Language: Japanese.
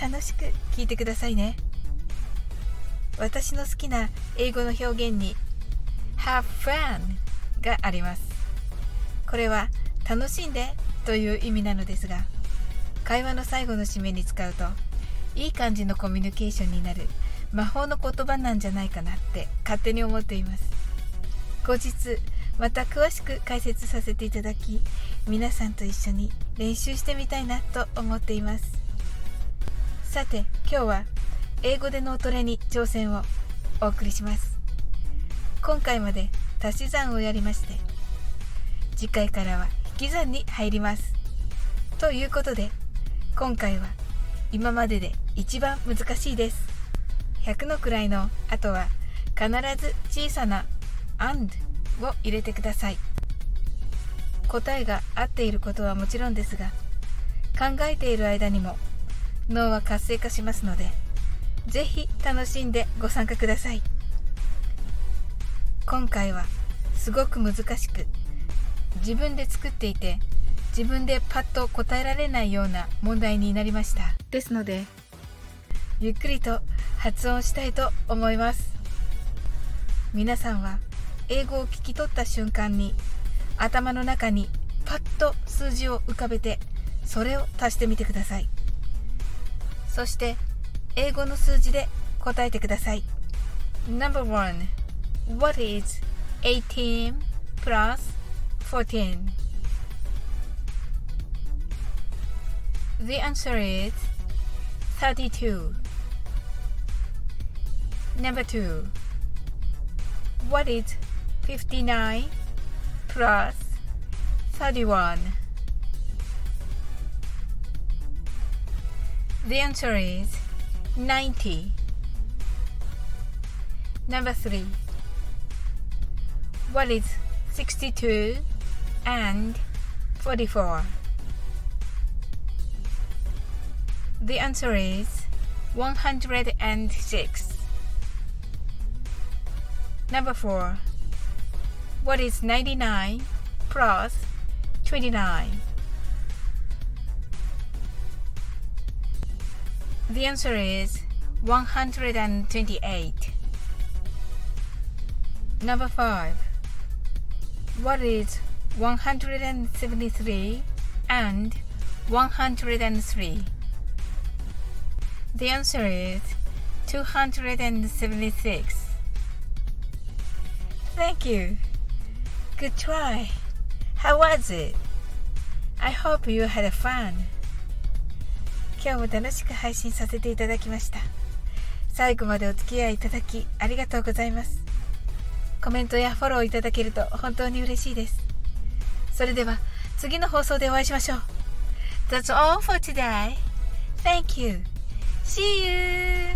楽しく聞いてくださいね。私の好きな英語の表現に Have fun があります。これは楽しんでという意味なのですが会話の最後の締めに使うといい感じのコミュニケーションになる魔法の言葉なんじゃないかなって勝手に思っています。後日また詳しく解説させていただき皆さんと一緒に練習してみたいなと思っています。さて今日は英語で脳トレに挑戦をお送りします。今回まで足し算をやりまして次回からは引き算に入ります。ということで今回は今までで一番難しいです。100の位の後は必ず小さな and を入れてください。答えが合っていることはもちろんですが考えている間にも脳は活性化しますのでぜひ楽しんでご参加ください。今回はすごく難しく自分で作っていて自分でパッと答えられないような問題になりました。ですのでゆっくりと発音したいと思います。皆さんは英語を聞き取った瞬間に頭の中にパッと数字を浮かべてそれを足してみてくださいそして英語の数字で答えてください No.1 What is 18 plus 14? The answer is 32 Number 2 What is 59 plus 31. The answer is 90. Number 3. What is 62 and 44? The answer is 106. Number 4. What is 99 plus 29? The answer is 128. Number 5. What is 173 and 103? The answer is 276. Thank you. Good try. How was it? I hope you had fun. 今日も楽しく配信させていただきました。最後までお付き合いいただきありがとうございます。コメントやフォローいただけると本当に嬉しいです。それでは次の放送でお会いしましょう。That's all for today. Thank you. See you.